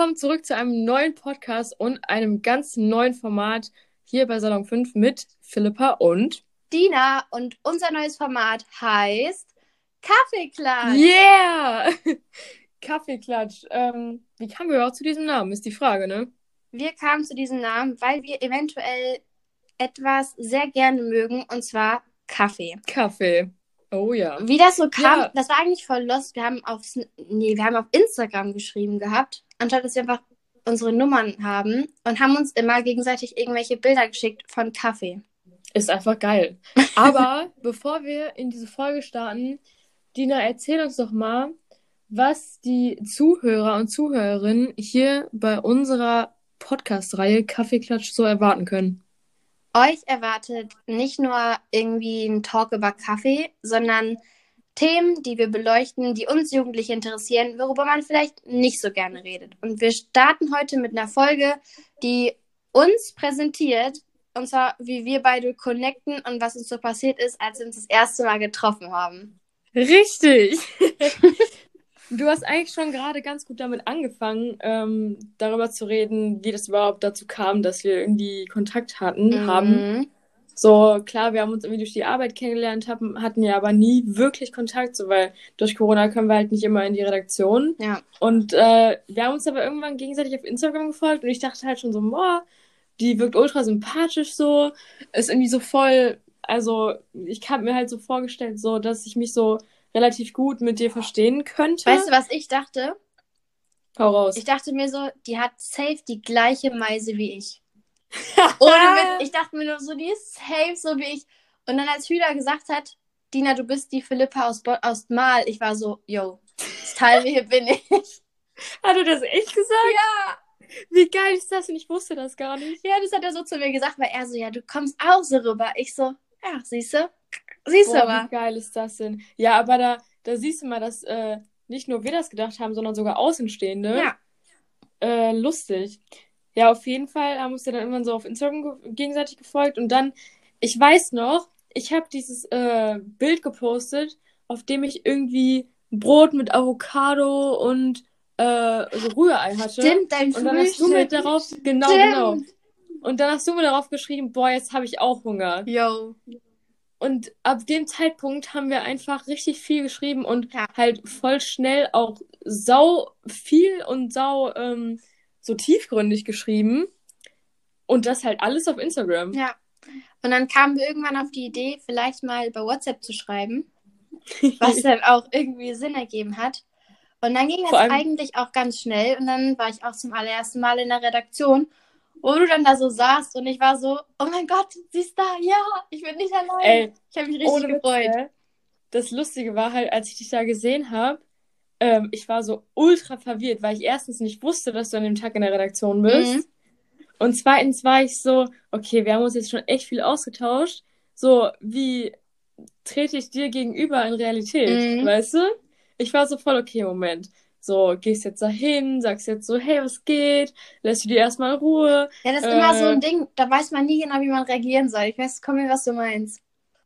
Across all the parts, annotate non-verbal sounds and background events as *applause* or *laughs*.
willkommen zurück zu einem neuen Podcast und einem ganz neuen Format hier bei Salon 5 mit Philippa und Dina und unser neues Format heißt Kaffeeklatsch. Yeah! *laughs* Kaffeeklatsch. Ähm, wie kamen wir überhaupt zu diesem Namen, ist die Frage, ne? Wir kamen zu diesem Namen, weil wir eventuell etwas sehr gerne mögen, und zwar Kaffee. Kaffee. Oh ja. Wie das so kam, Ja. das war eigentlich voll lost. Wir haben auf, nee, wir haben auf Instagram geschrieben gehabt, anstatt dass wir einfach unsere Nummern haben und haben uns immer gegenseitig irgendwelche Bilder geschickt von Kaffee. Ist einfach geil. *laughs* Aber bevor wir in diese Folge starten, Dina, erzähl uns doch mal, was die Zuhörer und Zuhörerinnen hier bei unserer Podcast-Reihe Kaffeeklatsch so erwarten können. Euch erwartet nicht nur irgendwie ein Talk über Kaffee, sondern Themen, die wir beleuchten, die uns Jugendliche interessieren, worüber man vielleicht nicht so gerne redet. Und wir starten heute mit einer Folge, die uns präsentiert, und zwar wie wir beide connecten und was uns so passiert ist, als wir uns das erste Mal getroffen haben. Richtig. *laughs* Du hast eigentlich schon gerade ganz gut damit angefangen, ähm, darüber zu reden, wie das überhaupt dazu kam, dass wir irgendwie Kontakt hatten, haben. So, klar, wir haben uns irgendwie durch die Arbeit kennengelernt, haben, hatten ja aber nie wirklich Kontakt, so, weil durch Corona können wir halt nicht immer in die Redaktion. Ja. Und äh, wir haben uns aber irgendwann gegenseitig auf Instagram gefolgt und ich dachte halt schon so, boah, die wirkt ultra sympathisch so, ist irgendwie so voll, also ich habe mir halt so vorgestellt, so, dass ich mich so relativ gut mit dir verstehen könnte. Weißt du, was ich dachte? Hau raus. Ich dachte mir so, die hat safe die gleiche Meise wie ich. Ohne Witz, *laughs* ich dachte mir nur so, die ist safe so wie ich. Und dann als Hüda gesagt hat, Dina, du bist die Philippa aus, Bo aus Mal, ich war so, yo, Style, hier bin ich. *laughs* Hat er das echt gesagt? Ja, Wie geil ist das? Und ich wusste das gar nicht. ja, das hat er so zu mir gesagt, weil er so, ja, du kommst auch so rüber. Ich so, ja, siehst du? Siehst du aber. wie geil ist das denn? Ja, aber da, da siehst du mal, dass äh, nicht nur wir das gedacht haben, sondern sogar Außenstehende. Ja. Äh, lustig. Ja, auf jeden Fall haben wir uns ja dann irgendwann so auf Instagram ge gegenseitig gefolgt und dann, ich weiß noch, ich habe dieses äh, Bild gepostet, auf dem ich irgendwie Brot mit Avocado und äh, so Rührei hatte. Stimmt, dein Und dann hast du mir darauf, genau, Stimmt. genau. Und dann hast du mir darauf geschrieben, boah, jetzt habe ich auch Hunger. Yo. Und ab dem Zeitpunkt haben wir einfach richtig viel geschrieben und Ja. halt voll schnell auch sau viel und sau ähm, so tiefgründig geschrieben. Und das halt alles auf Instagram. Ja. Und dann kamen wir irgendwann auf die Idee, vielleicht mal über WhatsApp zu schreiben, *laughs* was dann auch irgendwie Sinn ergeben hat. Und dann ging das eigentlich auch ganz schnell. Und dann war ich auch zum allerersten Mal in der Redaktion, wo du dann da so saßt und ich war so, oh mein Gott, sie ist da, ja, ich bin nicht allein. Ey, ich habe mich richtig gefreut. Das Lustige war halt, als ich dich da gesehen habe, ähm, ich war so ultra verwirrt, weil ich erstens nicht wusste, dass du an dem Tag in der Redaktion bist. Mhm. Und zweitens war ich so, okay, wir haben uns jetzt schon echt viel ausgetauscht. So, wie trete ich dir gegenüber in Realität? Mhm. Weißt du? Ich war so voll, okay, Moment. So, gehst jetzt dahin, sagst jetzt so, hey, was geht? Lässt du dir erstmal Ruhe? Ja, das ist immer so Äh. ein Ding, da weiß man nie genau, wie man reagieren soll. Ich weiß, komm mir, was du meinst.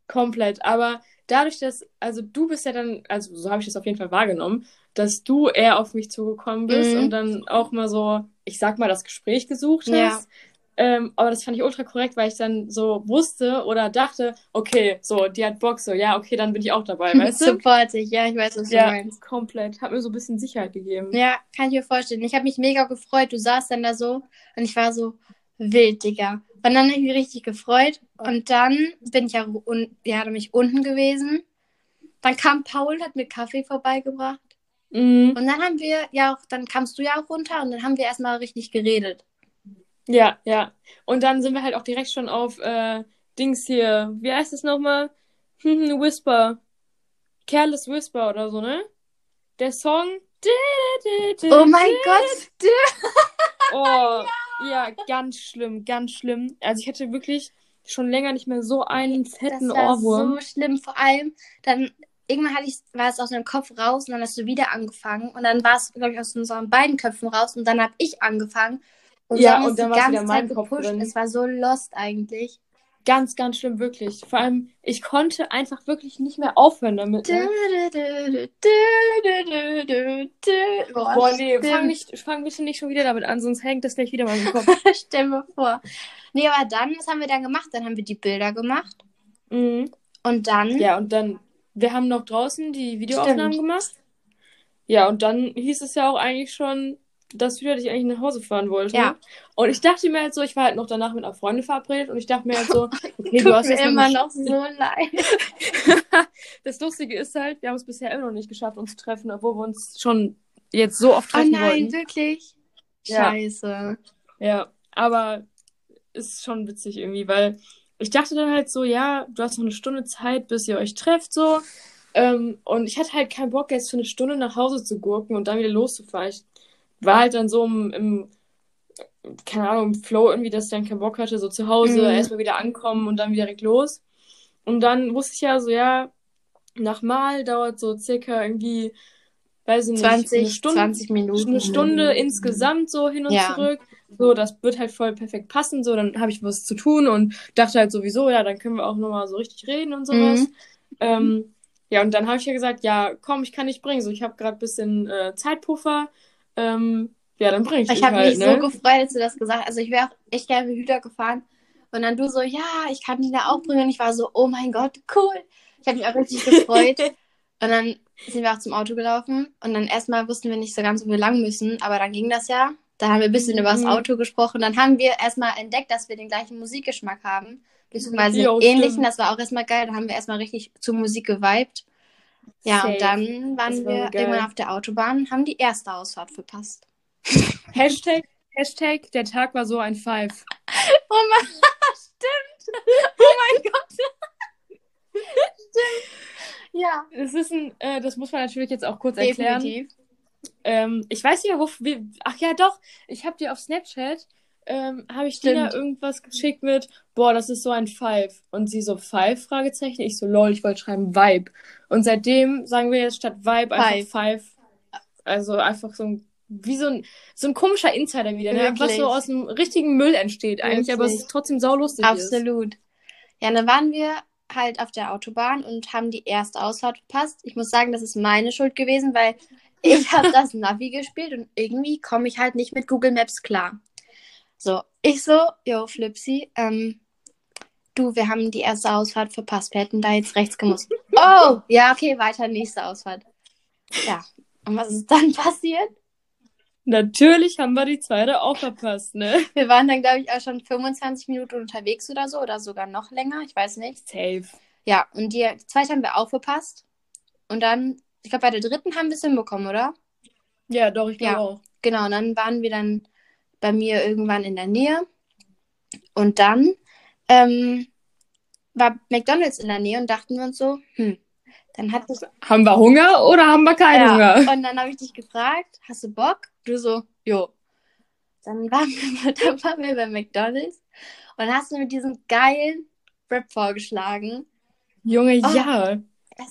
Komplett. Aber dadurch, dass, also du bist ja dann, also so habe ich das auf jeden Fall wahrgenommen, dass du eher auf mich zugekommen bist Mhm. und dann auch mal so, ich sag mal, das Gespräch gesucht hast. Ja. Ähm, aber das fand ich ultra korrekt, weil ich dann so wusste oder dachte, okay, so, die hat Bock, so, ja, okay, dann bin ich auch dabei, *laughs* weißt du? Supportig, ja, ich weiß, was du Ja, meinst. komplett. Hat mir so ein bisschen Sicherheit gegeben. Ja, kann ich mir vorstellen. Ich habe mich mega gefreut. Du saßt dann da so und ich war so wild, Digga. Und dann habe ich mich richtig gefreut. Und dann bin ich ja, un ja nämlich unten gewesen. Dann kam Paul, hat mir Kaffee vorbeigebracht. Mhm. Und dann haben wir ja auch, dann kamst du ja auch runter und dann haben wir erstmal richtig geredet. Ja, ja. Und dann sind wir halt auch direkt schon auf äh, Dings hier. Wie heißt es nochmal? Hm, *laughs* Whisper. Careless Whisper oder so, ne? Der Song. Oh mein Gott! *laughs* Oh, ja, ganz schlimm, ganz schlimm. Also ich hatte wirklich schon länger nicht mehr so einen Das fetten war Ohrwurm. so schlimm. Vor allem, dann irgendwann hatte ich, war es aus meinem Kopf raus und dann hast du wieder angefangen. Und dann war es, glaube ich, aus unseren beiden Köpfen raus und dann habe ich angefangen. Und Ja, haben und dann die war's wieder ganze in meinem Zeit Kopf gepusht. drin. Es war so lost eigentlich. Ganz, ganz schlimm, wirklich. Vor allem, ich konnte einfach wirklich nicht mehr aufhören damit. Ne? Boah, Boah, nee, fang, nicht, fang bitte nicht schon wieder damit an, sonst hängt das gleich wieder mal im Kopf. *laughs* Stell mir vor. Nee, aber dann, was haben wir dann gemacht? Dann haben wir die Bilder gemacht. mhm. Und dann, Ja, und dann, wir haben noch draußen die Videoaufnahmen Stimmt. gemacht. Ja, und dann hieß es ja auch eigentlich schon, dass Julia dich eigentlich nach Hause fahren wollte. Ja. Und ich dachte mir halt so, ich war halt noch danach mit einer Freundin verabredet und ich dachte mir halt so, *laughs* okay, du hast mir jetzt immer noch so leid. *laughs* Das Lustige ist halt, wir haben es bisher immer noch nicht geschafft, uns zu treffen, obwohl wir uns schon jetzt so oft Oh treffen nein, wollten. wirklich? Ja. Scheiße. Ja, aber ist schon witzig irgendwie, weil ich dachte dann halt so, ja, du hast noch eine Stunde Zeit, bis ihr euch trefft, so. Ähm, und ich hatte halt keinen Bock, jetzt für eine Stunde nach Hause zu gurken und dann wieder loszufahren. Ich war halt dann so im, im keine Ahnung, im Flow irgendwie, dass ich dann keinen Bock hatte, so zu Hause, Mhm. erstmal wieder ankommen und dann wieder direkt los. Und dann wusste ich ja so, ja, nach Mal dauert so circa irgendwie, weiß ich nicht, eine 20, Stunde, 20 Minuten. eine Stunde insgesamt so hin und Ja. zurück. So, das wird halt voll perfekt passen. So, dann habe ich was zu tun und dachte halt sowieso, ja, dann können wir auch nochmal so richtig reden und sowas. Mhm. Ähm, ja, und dann habe ich ja gesagt, ja, komm, ich kann nicht bringen. So, ich habe gerade ein bisschen äh, Zeitpuffer. Ähm, ja, dann bringe ich Ich habe halt, mich ne? so gefreut, als du das gesagt hast. Also ich wäre auch echt gerne mit Hüter gefahren. Und dann du so, ja, ich kann die da auch bringen. Und ich war so, oh mein Gott, cool. Ich habe mich auch richtig gefreut. *laughs* Und dann sind wir auch zum Auto gelaufen. Und dann erstmal wussten wir nicht so ganz, wo wir lang müssen. Aber dann ging das ja. Da haben wir ein bisschen über das Mhm. Auto gesprochen. Dann haben wir erstmal entdeckt, dass wir den gleichen Musikgeschmack haben. Beziehungsweise Jo, ähnlichen. stimmt. Das war auch erstmal geil. Da haben wir erstmal richtig zur Musik geweibt. Ja, Safe. und dann waren wir geil. irgendwann auf der Autobahn und haben die erste Ausfahrt verpasst. *laughs* Hashtag, Hashtag, der Tag war so ein Five. *laughs* Oh mein stimmt. Oh mein Gott. *laughs* stimmt. Ja, Das ist ein, äh, das muss man natürlich jetzt auch kurz erklären. definitiv. Ähm, ich weiß nicht, wie, ach ja, doch, ich habe dir auf Snapchat, ähm, habe ich dir Stimmt. da irgendwas geschickt mit, boah, das ist so ein Five. Und sie so, Five? Fragezeichen. Ich so, lol, ich wollte schreiben Vibe. Und seitdem sagen wir jetzt statt Vibe einfach Five. Also einfach so ein, wie so ein, so ein komischer Insider wieder, ne? Was Wirklich. so aus dem richtigen Müll entsteht eigentlich, aber es Wirklich. ist trotzdem saulustig ist. Absolut. Ja, dann waren wir halt auf der Autobahn und haben die erste Ausfahrt verpasst. Ich muss sagen, das ist meine Schuld gewesen, weil ich *laughs* habe das Navi gespielt und irgendwie komme ich halt nicht mit Google Maps klar. So, ich so, yo, Flipsy, ähm, du, wir haben die erste Ausfahrt verpasst. Wir hätten da jetzt rechts gemusst. *laughs* Oh, ja, okay, weiter, nächste Ausfahrt. Ja, und was ist dann *laughs* passiert? Natürlich haben wir die zweite auch verpasst, ne? Wir waren dann, glaube ich, auch schon 25 Minuten unterwegs oder so, oder sogar noch länger, ich weiß nicht. Safe. Ja, und die zweite haben wir auch verpasst. Und dann, ich glaube, bei der dritten haben wir es hinbekommen, oder? Ja, doch, ich glaube Ja. auch. Genau, und dann waren wir dann bei mir irgendwann in der Nähe. Und dann ähm, war McDonalds in der Nähe und dachten wir uns so, hm, dann hat das. Haben wir Hunger oder haben wir keinen Ja, Hunger? und dann habe ich dich gefragt, hast du Bock? Du so, jo. Dann waren wir, *laughs* dann waren wir bei McDonalds und hast du mir diesen geilen Rap vorgeschlagen. Junge, Oh, ja.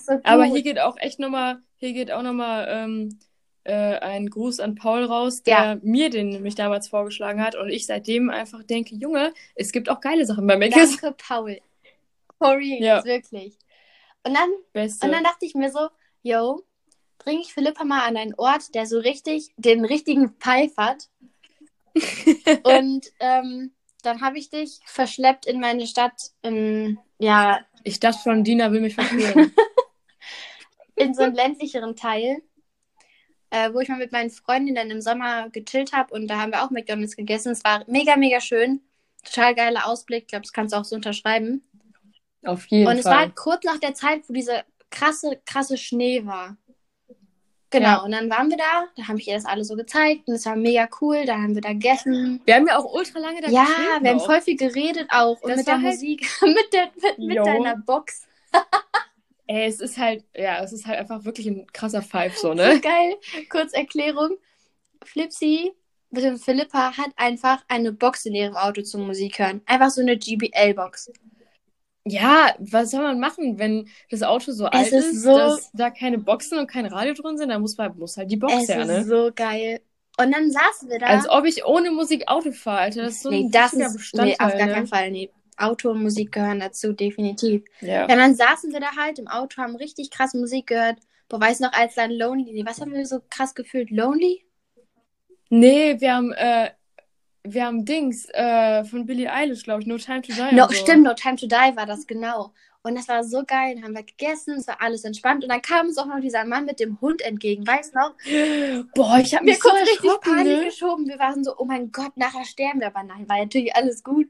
So. Aber hier geht auch echt nochmal, hier geht auch nochmal ähm, äh, ein Gruß an Paul raus, der Ja. mir den nämlich damals vorgeschlagen hat und ich seitdem einfach denke, Junge, es gibt auch geile Sachen bei Mc's. Danke, Paul. Real, Ja. wirklich. Und dann, Beste. und dann dachte ich mir so, yo, bringe ich Philippa mal an einen Ort, der so richtig, den richtigen Pfeif hat. *laughs* und ähm, dann habe ich dich verschleppt in meine Stadt, in, ja, ich dachte schon, Dina will mich verführen. *laughs* in so einen ländlicheren Teil, äh, wo ich mal mit meinen Freundinnen im Sommer gechillt habe und da haben wir auch McDonalds gegessen. Es war mega, mega schön. Total geiler Ausblick. Ich glaube, das kannst du auch so unterschreiben. Auf jeden Und es war Fall. halt kurz nach der Zeit, wo dieser krasse, krasse Schnee war. Genau, Ja. und dann waren wir da, da habe ich ihr das alles so gezeigt und es war mega cool, da haben wir da gegessen. Wir haben ja auch ultra lange da Ja, wir haben voll viel geredet auch und Das mit der war halt- Musik, *laughs* mit, der, mit, mit deiner Box. Ey, es ist halt, ja, es ist halt einfach wirklich ein krasser Five, so, *laughs* So ne? geil. Kurz Erklärung. Flipsy, bitte Philippa hat einfach eine Box in ihrem Auto zum Musik hören. Einfach so eine GBL-Box. Ja, was soll man machen, wenn das Auto so alt ist ist, so- dass da keine Boxen und kein Radio drin sind? Dann muss, man, muss halt die Box Es her, ist ne? so geil. Und dann saßen wir da. Als ob ich ohne Musik Auto fahre, Alter. Das ist so nee, ein das ist. Bestandteil. Nee, auf gar ne? keinen Fall. Nee. Auto und Musik gehören dazu, definitiv. Ja. Ja, dann saßen wir da halt im Auto, haben richtig krass Musik gehört. Boah, weißt du noch, als dann Lonely, was haben wir so krass gefühlt? Lonely? Nee, wir haben, äh, wir haben Dings äh, von Billie Eilish, glaube ich, No Time to Die. No, so. Stimmt, No Time to Die war das, genau. Und das war so geil. Dann haben wir gegessen, es war alles entspannt. Und dann kam uns auch noch dieser Mann mit dem Hund entgegen, weißt du noch? Boah, ich habe mich so kurz richtig erschrocken, Panik ne? geschoben. Wir waren so, oh mein Gott, nachher sterben wir. Aber nein, war natürlich alles gut.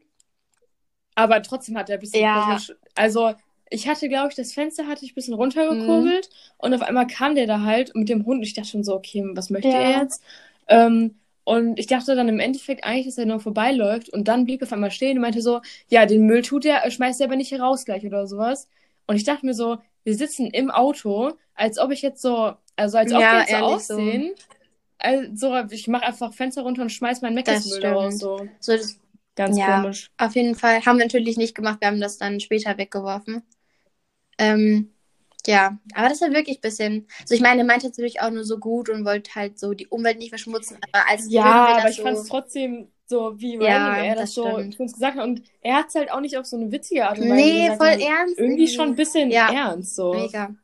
Aber trotzdem hat er ein bisschen Ja. komisch. Also, ich hatte, glaube ich, das Fenster hatte ich ein bisschen runtergekurbelt und auf einmal kam der da halt mit dem Hund. Und ich dachte schon so, okay, was möchte Ja. er jetzt? Ähm, und ich dachte dann im Endeffekt eigentlich, dass er nur vorbeiläuft und dann blieb er auf einmal stehen und meinte so, ja, den Müll tut er, schmeißt er aber nicht hier raus gleich oder sowas. Und ich dachte mir so, wir sitzen im Auto, als ob ich jetzt so, also als ob Ja, wir jetzt so aussehen. Also, ich mache einfach Fenster runter und schmeiß meinen Das Meckesmüll raus. So. So, das, Ganz Ja. komisch. auf jeden Fall haben wir natürlich nicht gemacht. Wir haben das dann später weggeworfen. Ähm, ja, aber das war wirklich ein bisschen. Also, ich meine, er meinte natürlich auch nur so gut und wollte halt so die Umwelt nicht verschmutzen. Aber als Ja, aber ich so, fand es trotzdem so, wie Ja, random er das, das so stimmt. uns gesagt hat. Und er hat es halt auch nicht auf so eine witzige Art und Weise Nee, gesagt, voll ernst. Irgendwie schon ein bisschen Ja. ernst, so. Mega.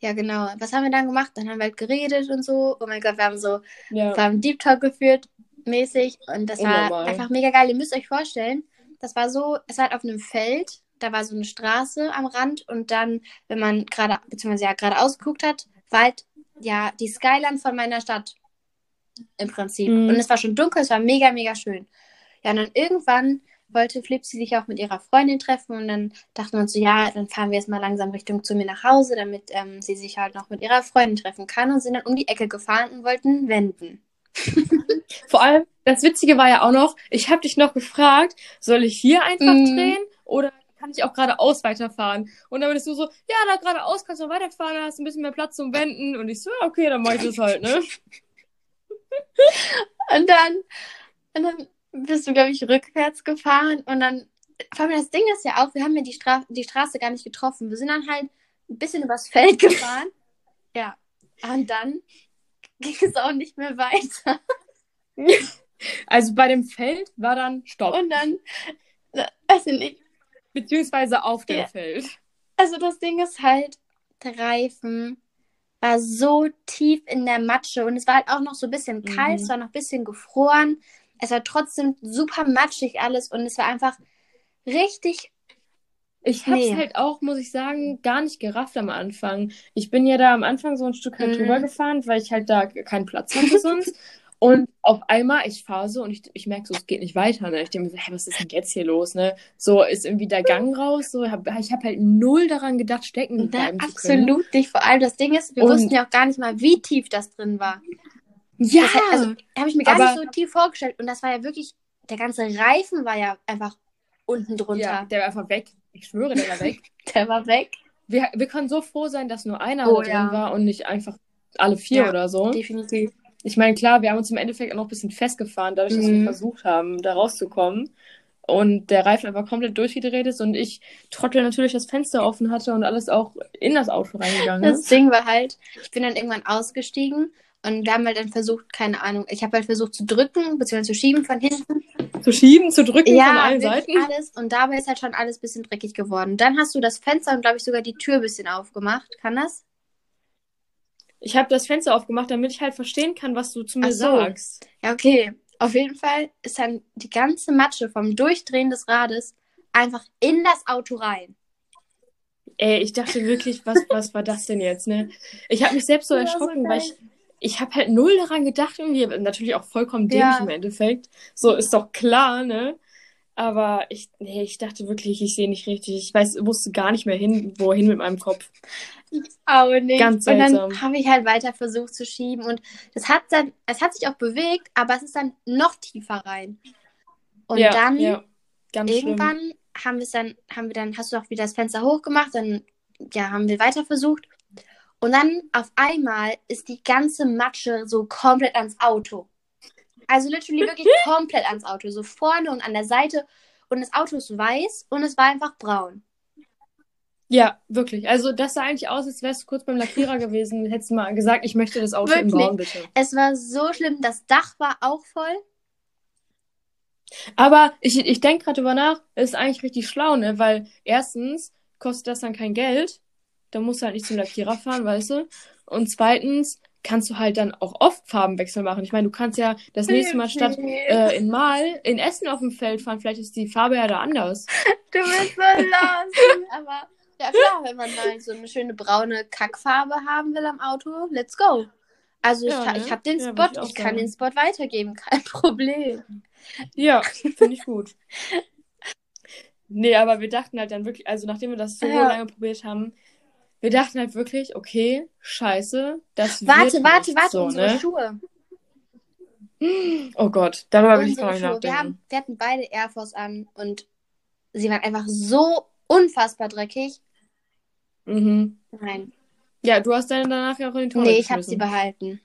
Ja, genau. Was haben wir dann gemacht? Dann haben wir halt geredet und so. Oh mein Gott, wir haben so Ja. wir haben Deep Talk geführt, mäßig. Und das war Unnormal. einfach mega geil. Ihr müsst euch vorstellen, das war so, es war halt auf einem Feld, da war so eine Straße am Rand und dann, wenn man gerade, beziehungsweise ja geradeaus geguckt hat, war halt ja die Skyline von meiner Stadt im Prinzip. Mhm. Und es war schon dunkel, es war mega, mega schön. Ja, und dann irgendwann wollte Flipsi sich auch mit ihrer Freundin treffen und dann dachten wir uns so, ja, dann fahren wir jetzt mal langsam Richtung zu mir nach Hause, damit ähm, sie sich halt noch mit ihrer Freundin treffen kann und sind dann um die Ecke gefahren und wollten wenden. *laughs* Vor allem, das Witzige war ja auch noch, ich habe dich noch gefragt, soll ich hier einfach Mhm. drehen oder kann ich auch geradeaus weiterfahren? Und dann bist du so, ja, da geradeaus kannst du weiterfahren, da hast du ein bisschen mehr Platz zum Wenden. Und ich so, ja, okay, dann mach ich das halt, ne? *laughs* Und dann, und dann bist du, glaube ich, rückwärts gefahren und dann, vor allem das Ding ist ja auch, wir haben ja die, Stra die Straße gar nicht getroffen. Wir sind dann halt ein bisschen übers Feld gefahren. *laughs* ja. Und dann ging es auch nicht mehr weiter. *laughs* Also bei dem Feld war dann Stopp. Und dann, äh, weiß ich nicht, Beziehungsweise auf dem Ja. Feld. also das Ding ist halt, der Reifen war so tief in der Matsche und es war halt auch noch so ein bisschen kalt, Mhm. es war noch ein bisschen gefroren. Es war trotzdem super matschig alles und es war einfach richtig Ich hab's Nee. halt auch, muss ich sagen, gar nicht gerafft am Anfang. Ich bin ja da am Anfang so ein Stück halt Mhm. drüber gefahren, weil ich halt da keinen Platz hatte sonst. *laughs* Und auf einmal, ich fahre so und ich, ich merke so, es geht nicht weiter. Ne? Ich denke mir so, hä, was ist denn jetzt hier los? Ne? So ist irgendwie der Gang raus. So, hab, ich habe halt null daran gedacht, stecken Na, bleiben zu können. absolut nicht. Vor allem das Ding ist, wir Und- wussten ja auch gar nicht mal, wie tief das drin war. Ja, Das, also, habe ich mir gar aber- nicht so tief vorgestellt. Und das war ja wirklich, der ganze Reifen war ja einfach unten drunter. ja, der war einfach weg. Ich schwöre, der war weg. *laughs* Der war weg. Wir, wir können so froh sein, dass nur einer Oh, da drin ja. war und nicht einfach alle vier Ja, oder so. Definitiv. Ich meine, klar, wir haben uns im Endeffekt auch noch ein bisschen festgefahren, dadurch, dass wir Mhm. versucht haben, da rauszukommen. Und der Reifen einfach komplett durchgedreht ist und ich Trottel natürlich das Fenster offen hatte und alles auch in das Auto reingegangen Das ist. Ding war halt, ich bin dann irgendwann ausgestiegen und wir haben halt dann versucht, keine Ahnung, ich habe halt versucht zu drücken, beziehungsweise zu schieben von hinten. Zu schieben, zu drücken ja, von allen Seiten. alles. Und dabei ist halt schon alles ein bisschen dreckig geworden. Dann hast du das Fenster und, glaube ich, sogar die Tür ein bisschen aufgemacht. Kann das? Ich habe das Fenster aufgemacht, damit ich halt verstehen kann, was du zu mir so. sagst. Ja, okay. Auf jeden Fall ist dann die ganze Matsche vom Durchdrehen des Rades einfach in das Auto rein. Ey, ich dachte wirklich, was, was war das denn jetzt, ne? Ich habe mich selbst so war so erschrocken, weil ich, ich habe halt null daran gedacht, irgendwie, natürlich auch vollkommen dämlich Ja. im Endeffekt. So ist doch klar, ne? Aber ich, nee, ich dachte wirklich, ich sehe nicht richtig. Ich weiß, wusste gar nicht mehr hin, wohin mit meinem Kopf. Aber nicht. Ganz und seltsam. dann habe ich halt weiter versucht zu schieben und das hat dann, es hat sich auch bewegt, aber es ist dann noch tiefer rein. Und ja, dann ja, ganz schlimm. irgendwann haben wir es dann, haben wir dann, hast du auch wieder das Fenster hochgemacht, dann ja, haben wir weiter versucht. Und dann auf einmal ist die ganze Matsche so komplett ans Auto. Also literally *laughs* wirklich komplett ans Auto. So vorne und an der Seite. Und das Auto ist weiß und es war einfach braun. Ja, wirklich. Also das sah eigentlich aus, als wärst du kurz beim Lackierer gewesen. Hättest du mal gesagt, ich möchte das Auto in Wirklich? Braun, bitte. Es war so schlimm. Das Dach war auch voll. Aber ich, ich denke gerade drüber nach, ist eigentlich richtig schlau, ne? Weil erstens kostet das dann kein Geld. Da musst du halt nicht zum Lackierer fahren, weißt du? Und zweitens kannst du halt dann auch oft Farbenwechsel machen. Ich meine, du kannst ja das nächste Mal statt äh, in Mal in Essen auf dem Feld fahren, vielleicht ist die Farbe ja da anders. *laughs* Du bist so los. *laughs* Aber ja klar, wenn man mal so eine schöne braune Kackfarbe haben will am Auto, let's go. Also ich, Ja, ne? ich habe den Ja, Spot, würd ich ich kann den Spot weitergeben, *laughs* kein Problem. Ja, finde ich gut. Nee, aber wir dachten halt dann wirklich, also nachdem wir das so Ja. lange probiert haben, wir dachten halt wirklich, okay, scheiße, das Warte, wird warte, warte, so, unsere ne? Schuhe. Oh Gott, darüber will ich gar nicht Schuhe. Wir, nachdenken. haben, wir hatten beide Air Force an und sie waren einfach so unfassbar dreckig. Mhm. Nein. Ja, du hast deine danach ja auch in die Tonne Nee, ich habe sie behalten.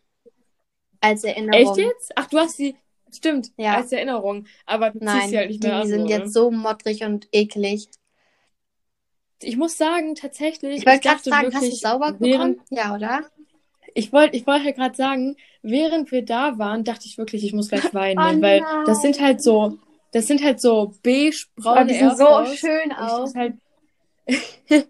Als Erinnerung. Echt jetzt? Ach, du hast sie, stimmt, Ja. als Erinnerung, aber du Nein, ziehst sie halt nicht die mehr an. sind so, jetzt ne? so mottrig und eklig. Ich muss sagen, tatsächlich, Ich wollte gerade dachte fragen, hast du wirklich, sauber während, bekommen? Ja, oder? Ich wollte ich wollte ja gerade sagen, während wir da waren, dachte ich wirklich, ich muss gleich *laughs* weinen, Oh ne? weil das sind nein. halt so, das sind halt so beige-braune die sehen so schön aus. halt, *laughs*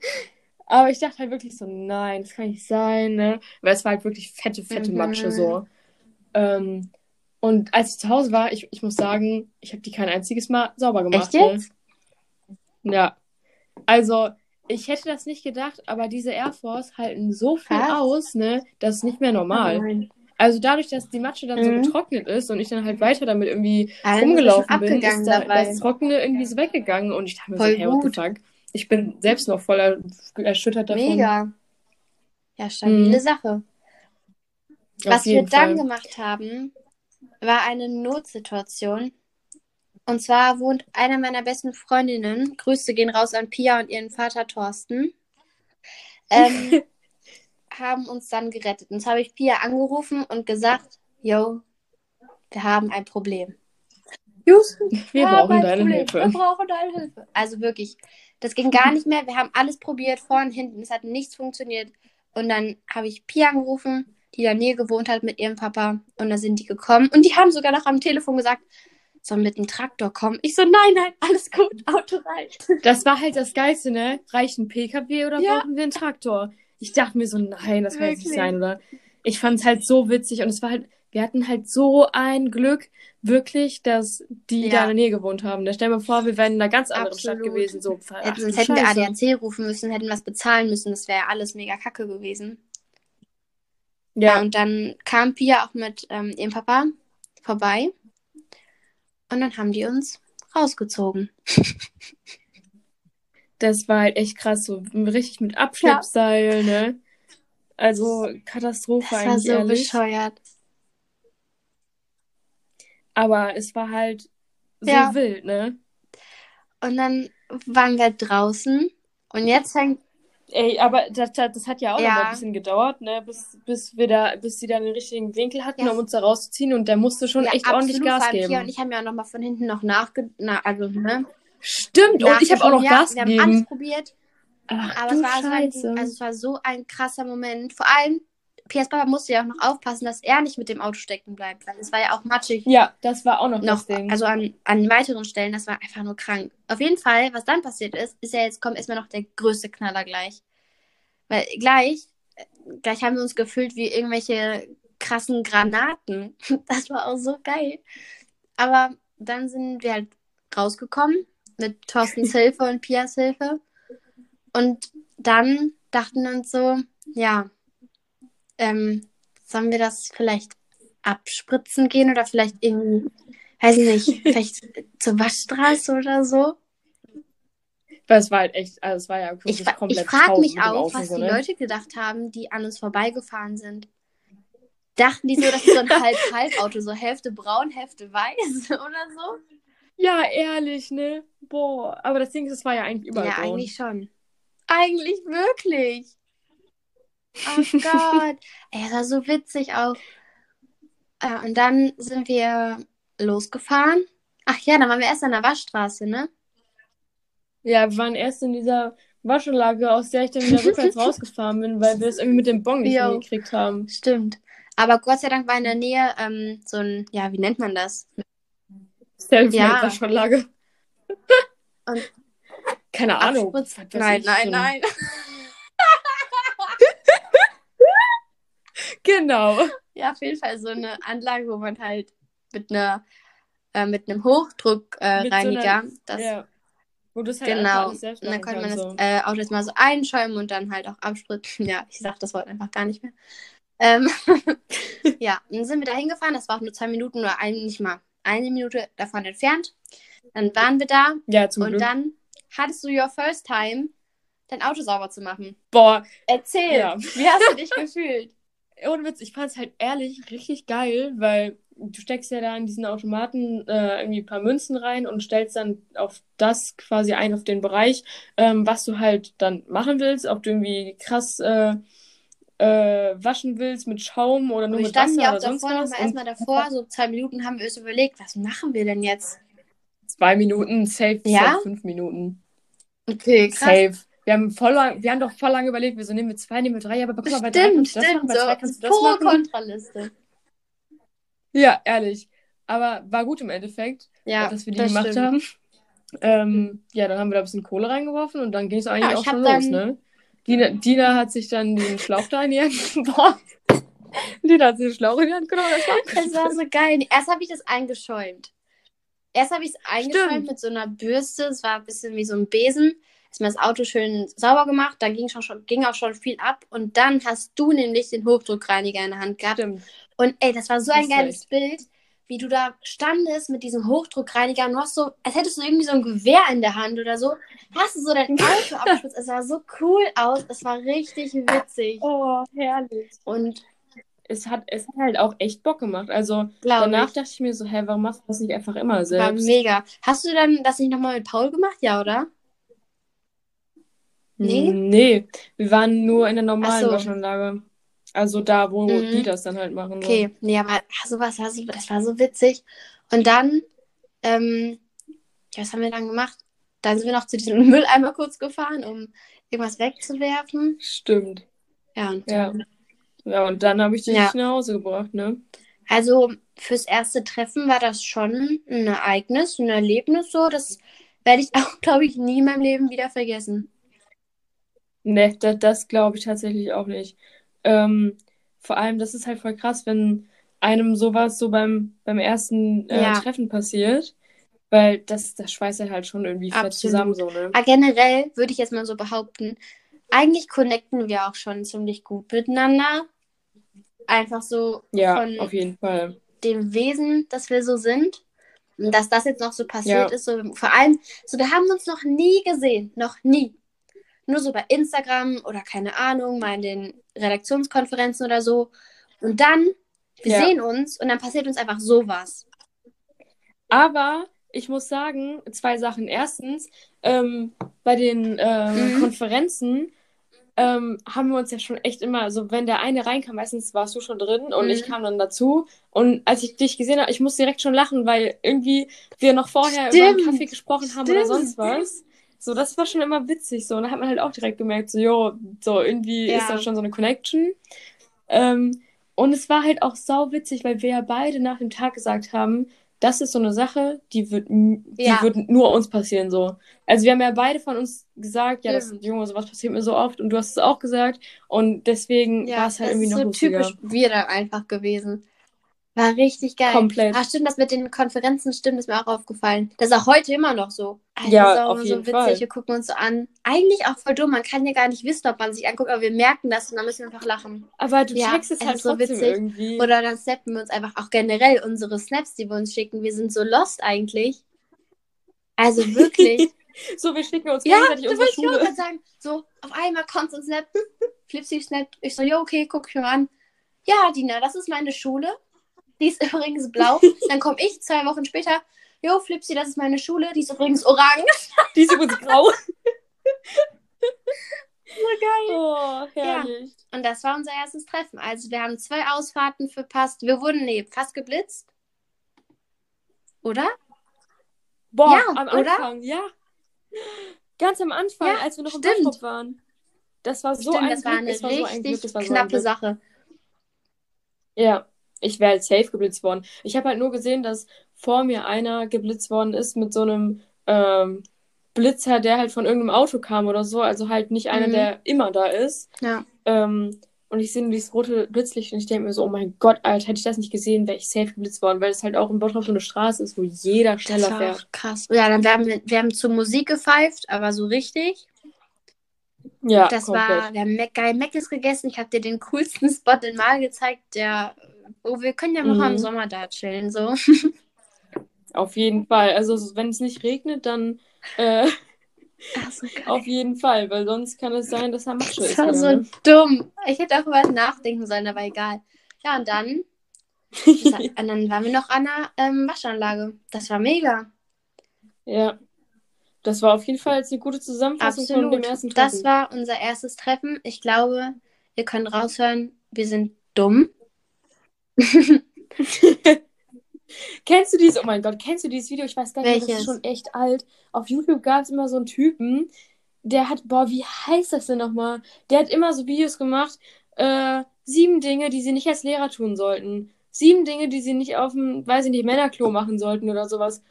aber ich dachte halt wirklich so, nein, das kann nicht sein, ne? Weil es war halt wirklich fette, fette Matsche Mhm. so. Ähm, und als ich zu Hause war, ich, ich muss sagen, ich habe die kein einziges Mal sauber gemacht, Echt jetzt? ne? Ja. Also, ich hätte das nicht gedacht, aber diese Air Force halten so viel Krass. aus, ne? Das ist nicht mehr normal. Nein. Also dadurch, dass die Matsche dann so Mhm. getrocknet ist und ich dann halt weiter damit irgendwie sind rumgelaufen bin, ist da, das Trockene irgendwie so weggegangen und ich dachte mir Voll so, hey, what the fuck? Ich bin selbst noch voll er- erschüttert davon. Mega. Ja, stabile Mhm. Sache. Auf Was wir dann Fall. gemacht haben, war eine Notsituation. Und zwar wohnt einer meiner besten Freundinnen, Grüße gehen raus an Pia und ihren Vater Thorsten, ähm, *laughs* haben uns dann gerettet. Und jetzt habe ich Pia angerufen und gesagt, yo, wir haben ein Problem. Just, Wir haben brauchen ein deine Problem. Hilfe. Wir brauchen deine Hilfe. Also wirklich, das ging gar nicht mehr. Wir haben alles probiert, vorn, hinten. Es hat nichts funktioniert. Und dann habe ich Pia angerufen, die in der Nähe gewohnt hat mit ihrem Papa. Und dann sind die gekommen. Und die haben sogar noch am Telefon gesagt, soll mit dem Traktor kommen. Ich so, nein, nein, alles gut, Auto reicht. Das war halt das Geilste, ne? Reicht ein PKW oder Ja. brauchen wir einen Traktor? Ich dachte mir so, nein, das kann jetzt nicht sein, oder? Ich fand es halt so witzig und es war halt, wir hatten halt so ein Glück, wirklich, dass die Ja. da in der Nähe gewohnt haben. Da stell dir mal vor, wir wären in einer ganz anderen Stadt Absolut. gewesen. So, ach, Hätten, sonst hätten wir. ADAC rufen müssen, hätten was bezahlen müssen. Das wäre alles mega kacke gewesen. Ja, Ja, und dann kam Pia auch mit ähm, ihrem Papa vorbei. Und dann haben die uns rausgezogen. *laughs* das war halt echt krass, so richtig mit Abschleppseil, ne? Also Katastrophe Das war eigentlich so ehrlich. bescheuert. Aber es war halt so Ja. wild, ne? Und dann waren wir draußen. Und jetzt fängt. Ey, aber das, das, hat ja auch noch Ja. mal ein bisschen gedauert, ne? Bis, bis wir da, bis sie da den richtigen Winkel hatten, Ja. um uns da rauszuziehen und der musste schon Ja, echt ordentlich Gas allem Pia geben. und ich haben ja auch nochmal von hinten noch nachge... Na, also, ne? Stimmt, und ich habe auch noch. Gas ja, Wir haben alles gegeben. probiert. Ach, Aber es war, so ein, also es war so ein krasser Moment. Vor allem, Pias Papa musste ja auch noch aufpassen, dass er nicht mit dem Auto stecken bleibt. Weil es war ja auch matschig. ja, das war auch noch, noch, das Ding. also an, an weiteren Stellen, das war einfach nur krank. Auf jeden Fall, was dann passiert ist, ist ja jetzt kommt erstmal noch der größte Knaller gleich. Weil gleich, äh, gleich haben wir uns gefühlt wie irgendwelche krassen Granaten. *laughs* Das war auch so geil. Aber dann sind wir halt rausgekommen mit Thorstens *laughs* Hilfe und Pias Hilfe. Und dann dachten wir uns so, ja, ähm, sollen wir das vielleicht abspritzen gehen oder vielleicht irgendwie, weiß ich nicht, *laughs* vielleicht zur Waschstraße oder so. Weil es war halt echt, also es war ja Ich, komplett ich frage mich auch, was so, die? Leute gedacht haben, die an uns vorbeigefahren sind. Dachten die so, das ist so ein Halb-Halb-Auto, *laughs* so Hälfte braun, Hälfte weiß *laughs* oder so? Ja, ehrlich, ne? Boah, aber das Ding ist, es war ja eigentlich überall ja, braun. eigentlich schon. Eigentlich wirklich. Oh Gott. Ey, das war so witzig auch. Ja, und dann sind wir losgefahren. Ach ja, dann waren wir erst an der Waschstraße, ne? Ja, wir waren erst in dieser Waschanlage, aus der ich dann wieder rückwärts *laughs* rausgefahren bin, weil wir es irgendwie mit dem Bon nicht Jo. hingekriegt haben. Stimmt. Aber Gott sei Dank war in der Nähe ähm, so ein, ja, wie nennt man das? Selfmade-Waschanlage. Und Keine Ahnung. Nein, nein, so ein- nein. Genau. Ja, auf jeden Fall so eine Anlage, wo man halt mit einer äh, mit einem Hochdruckreiniger, äh, so das Ja. Wo du es halt genau. Und dann konnte man das so. äh, Auto jetzt mal so einschäumen und dann halt auch abspritzen. *laughs* Ja, ich sag das Wort einfach gar nicht mehr. Ähm, *laughs* ja, dann sind wir da hingefahren. Das war auch nur zwei Minuten oder ein, nicht mal eine Minute davon entfernt. Dann waren wir da Ja, zum und Glück. dann hattest du your first time, dein Auto sauber zu machen. Boah, Erzähl, Ja. wie hast du dich gefühlt? Ohne Witz, ich fand es halt ehrlich richtig geil, weil du steckst ja da in diesen Automaten äh, irgendwie ein paar Münzen rein und stellst dann auf das quasi ein, auf den Bereich, ähm, was du halt dann machen willst, ob du irgendwie krass äh, äh, waschen willst mit Schaum oder nur wir mit standen Wasser ja oder auch sonst davor, was. noch mal Und erstmal davor, so zwei Minuten haben wir uns überlegt, was machen wir denn jetzt? zwei Minuten, safe, Ja? safe fünf Minuten. Okay, Safe. Wir haben, voll lang, wir haben doch voll lange überlegt, wieso nehmen wir zwei, nehmen wir drei, aber guck mal, bei drei Stimmt, kannst du das stimmt. machen, bei zwei So, kannst du das pure machen. Kontraliste. Ja, ehrlich. Aber war gut im Endeffekt, Ja, dass wir die das gemacht stimmt. haben. Ähm, ja, dann haben wir da ein bisschen Kohle reingeworfen und dann ging es eigentlich Ja, auch schon los, ne? Dina, Dina hat sich dann den Schlauch da in die Hand *laughs* Boah. Dina hat sich den Schlauch in die Hand genommen. Das war Das war so geil. Erst habe ich das eingeschäumt. Erst habe ich es eingeschäumt Stimmt. mit so einer Bürste. Es war ein bisschen wie so ein Besen. Erstmal das Auto schön sauber gemacht. Dann ging, schon, ging auch schon viel ab. Und dann hast du nämlich den Hochdruckreiniger in der Hand gehabt. Stimmt. Und ey, das war so ein Das war geiles Bild, wie du da standest mit diesem Hochdruckreiniger und du hast so, als hättest du irgendwie so ein Gewehr in der Hand oder so. Hast du so dein *laughs* Auto abgespritzt. Es sah so cool aus. Es war richtig witzig. Oh, herrlich. Und Es hat, es hat halt auch echt Bock gemacht. Also danach ich, dachte ich mir so, hä, warum machst du das nicht einfach immer war selbst? mega. Hast du dann das nicht nochmal mit Paul gemacht? Ja, oder? Nee? Nee, wir waren nur in der normalen Ach so. Waschanlage. Also da, wo Mhm. die das dann halt machen. so. Okay, nee, aber ach, sowas war so, das war so witzig. Und dann, ähm, ja, was haben wir dann gemacht? Dann sind wir noch zu diesem *laughs* Mülleimer kurz gefahren, um irgendwas wegzuwerfen. Stimmt. Ja, und Ja. dann, Ja, und dann habe ich dich Ja. nach Hause gebracht, ne? also fürs erste Treffen war das schon ein Ereignis, ein Erlebnis so. Das werde ich *laughs* auch, glaube ich, nie in meinem Leben wieder vergessen. Ne, das, das glaube ich tatsächlich auch nicht. Ähm, vor allem, das ist halt voll krass, wenn einem sowas so beim, beim ersten äh, Ja. Treffen passiert. Weil das, das schweißt ja halt schon irgendwie fett zusammen, so, ne? Aber generell würde ich jetzt mal so behaupten, eigentlich connecten wir auch schon ziemlich gut miteinander. Einfach so Ja, von auf jeden Fall. dem Wesen, dass wir so sind. Und dass das jetzt noch so passiert Ja. ist. So, vor allem, so, wir haben uns noch nie gesehen. Noch nie. Nur so bei Instagram oder keine Ahnung, mal in den Redaktionskonferenzen oder so. Und dann, wir Ja. sehen uns und dann passiert uns einfach sowas. Aber ich muss sagen, zwei Sachen. Erstens, ähm, bei den äh, Mhm. Konferenzen ähm, haben wir uns ja schon echt immer, also wenn der eine reinkam, meistens warst du schon drin und Mhm. ich kam dann dazu. Und als ich dich gesehen habe, ich musste direkt schon lachen, weil irgendwie wir noch vorher über Stimmt, einen Kaffee gesprochen haben oder stimmt. sonst was. So, das war schon immer witzig. So, und da hat man halt auch direkt gemerkt, so, jo, so irgendwie Ja. ist da schon so eine Connection. Ähm, und es war halt auch sau witzig, weil wir ja beide nach dem Tag gesagt haben, das ist so eine Sache, die wird, die Ja. wird nur uns passieren, so. Also wir haben ja beide von uns gesagt, ja, das, Stimmt. Junge, sowas passiert mir so oft und du hast es auch gesagt und deswegen war es halt irgendwie noch so lustiger. typisch wir dann einfach gewesen. War richtig geil. Komplett. Ach, stimmt, das mit den Konferenzen, stimmt, ist mir auch aufgefallen. Das ist auch heute immer noch so. Also, Ja, das ist auch auf immer jeden so witzig. Fall. Wir gucken uns so an. Eigentlich auch voll dumm. Man kann ja gar nicht wissen, ob man sich anguckt, aber wir merken das und dann müssen wir einfach lachen. Aber du Ja, checkst es halt ist so witzig. irgendwie. Oder dann snappen wir uns einfach auch generell unsere Snaps, die wir uns schicken. Wir sind so lost eigentlich. Also *laughs* wirklich. so, wir schicken uns ja, gegenseitig das unsere wollte ich auch Schule. sagen. So, auf einmal kommt uns Snap. *laughs* Flipsy Snap. Ich so, ja, okay, guck ich mal an. Ja, Dina, das ist meine Schule. Die ist *laughs* übrigens blau. Dann komme ich zwei Wochen später. Jo, Flipsy, das ist meine Schule. Die ist übrigens orange. Die ist übrigens grau. So geil. Oh, herrlich. Und das war unser erstes Treffen. Also wir haben zwei Ausfahrten verpasst. Wir wurden, nee, fast geblitzt. Oder? Boah, Ja, am oder? Anfang, ja. Ganz am Anfang, Ja, als wir noch im stimmt. Bottrop waren. Das war so Stimmt, ein das war Glück, eine das war so ein Glück, richtig das war so knappe. Sache. Ja, ich wäre halt safe geblitzt worden. Ich habe halt nur gesehen, dass vor mir einer geblitzt worden ist mit so einem ähm, Blitzer, der halt von irgendeinem Auto kam oder so. Also halt nicht einer, Mhm. der immer da ist. Ja. Ähm, und ich sehe nur dieses rote Blitzlicht und ich denke mir so, oh mein Gott, Alter, hätte ich das nicht gesehen, wäre ich safe geblitzt worden, weil es halt auch in Bottrop so eine Straße ist, wo jeder Das schneller war fährt. auch krass. Ja, dann wir haben wir, wir haben zur Musik gepfeift, aber so richtig. Ja, das komplett. war, wir haben Mac, geil Meckes gegessen. Ich habe dir den coolsten *laughs* Spot in Mal gezeigt, der, oh, wir können ja mal Mhm. im Sommer da chillen, so. Auf jeden Fall. Also wenn es nicht regnet, dann äh, so auf jeden Fall, weil sonst kann es sein, dass er Matsche Das ist. war wieder, so ne? dumm. Ich hätte auch über nachdenken sollen, aber egal. Ja, und dann, *laughs* und dann waren wir noch an der ähm, Waschanlage. Das war mega. ja. Das war auf jeden Fall jetzt eine gute Zusammenfassung von dem ersten Absolut. Das Treffen. war unser erstes Treffen. Ich glaube, ihr könnt raushören, wir sind dumm. *laughs* Kennst du dieses, oh mein Gott, kennst du dieses Video? Ich weiß gar nicht, mehr, das Welches? ist schon echt alt. Auf YouTube gab es immer so einen Typen, der hat, boah, wie heißt das denn nochmal? Der hat immer so Videos gemacht, äh, sieben Dinge, die sie nicht als Lehrer tun sollten. Sieben Dinge, die sie nicht auf dem, weiß ich nicht, Männerklo machen sollten oder sowas.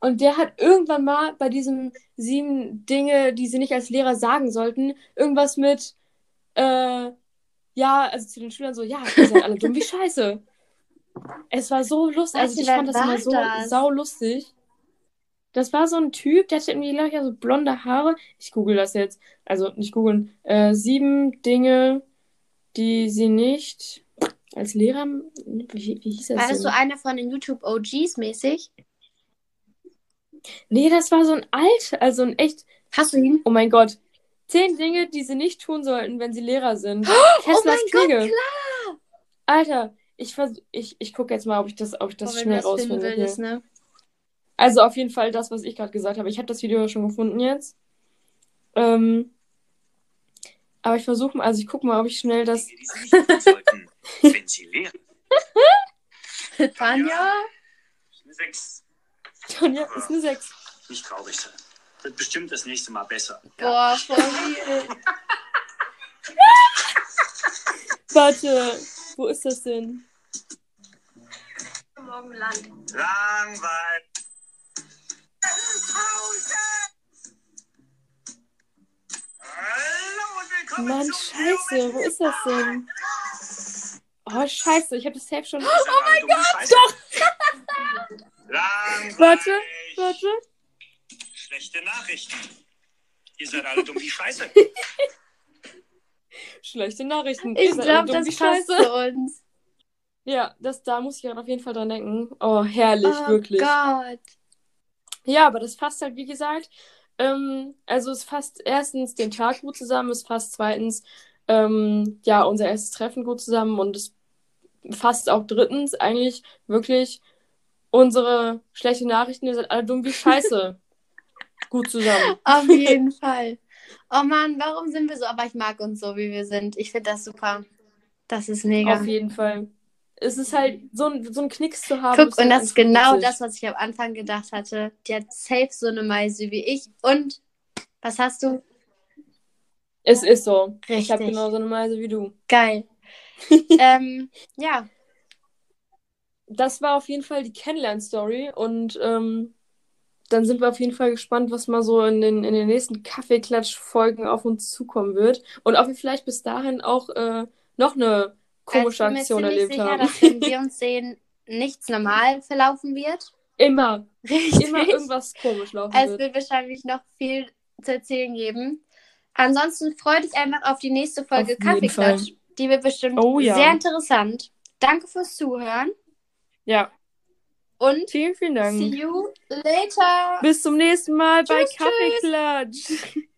Und der hat irgendwann mal bei diesem sieben Dinge, die sie nicht als Lehrer sagen sollten, irgendwas mit, äh, ja, also zu den Schülern so, ja, ihr seid alle dumm wie Scheiße. Es war so lustig. Also ich fand das immer so das? sau lustig. Das war so ein Typ, der hatte irgendwie, glaube ich, so blonde Haare. Ich google das jetzt. Also nicht googeln. Äh, sieben Dinge, die sie nicht als Lehrer. Wie, wie hieß das War das so einer von den YouTube-OGs mäßig? Nee, das war so ein alt, also ein echt. Hast du ihn? Oh mein Gott. Zehn Dinge, die sie nicht tun sollten, wenn sie Lehrer sind. *gasps* Oh Kesslers mein Gott, Knigge. Alter, ich, vers ich, ich gucke jetzt mal, ob ich das, ob ich das wenn schnell das rausfinde. ne? Also auf jeden Fall das, was ich gerade gesagt habe. Ich habe das Video ja schon gefunden jetzt. Ähm, aber ich versuche mal, also ich gucke mal, ob ich schnell das. Dinge, die Sie nicht tun sollten, *laughs* wenn Sie lehren. Tanja? Eine Sechs. Tonja ist eine 6. Nicht traurig sein. Wird bestimmt das nächste Mal besser. Boah, voll. *laughs* Warte, wo ist das denn? Morgenland. Langweil. Hallo und willkommen Mann, zum scheiße, wo ist das denn? Oh, scheiße, ich habe das Safe schon. Oh mein Gott! Doch! *laughs* Langweilig. Warte, warte. Schlechte Nachrichten. Ihr seid alle dumm wie Scheiße. *laughs* Schlechte Nachrichten. Ich Ihr seid alle glaube, dumm das wie passt Scheiße. zu uns. Ja, das, da muss ich gerade auf jeden Fall dran denken. Oh, herrlich, oh wirklich. Gott. Ja, aber das fasst halt, wie gesagt, ähm, also es fasst erstens den Tag gut zusammen, es fasst zweitens, ähm, ja, unser erstes Treffen gut zusammen und es fasst auch drittens eigentlich wirklich unsere schlechten Nachrichten, ihr seid alle dumm wie *laughs* Scheiße. Gut zusammen. *laughs* Auf jeden Fall. Oh Mann, warum sind wir so? Aber ich mag uns so, wie wir sind. Ich finde das super. Das ist mega. Auf jeden Fall. Es ist halt so ein, so ein Knicks zu haben. Guck, ist und halt das ist genau witzig. das, was ich am Anfang gedacht hatte. Die hat safe so eine Meise wie ich. Und was hast du? Es ist so. Ich Richtig. habe genauso eine Meise wie du. Geil. *laughs* ähm, ja, das war auf jeden Fall die Kennenlern-Story und ähm, dann sind wir auf jeden Fall gespannt, was mal so in den, in den nächsten Kaffeeklatsch-Folgen auf uns zukommen wird und ob wir vielleicht bis dahin auch äh, noch eine komische also ich Aktion bin mir erlebt sicher, haben. dass wenn wir uns *laughs* sehen, nichts normal verlaufen wird. Immer, Richtig. immer irgendwas komisch laufen Es wird. wird wahrscheinlich noch viel zu erzählen geben. Ansonsten freu dich einfach auf die nächste Folge Kaffeeklatsch. Die wird bestimmt Oh ja. sehr interessant. Danke fürs Zuhören Ja, und vielen, vielen see Dank. you later. Bis zum nächsten Mal bei Tschüss, tschüss. Kaffeeklatsch. *laughs*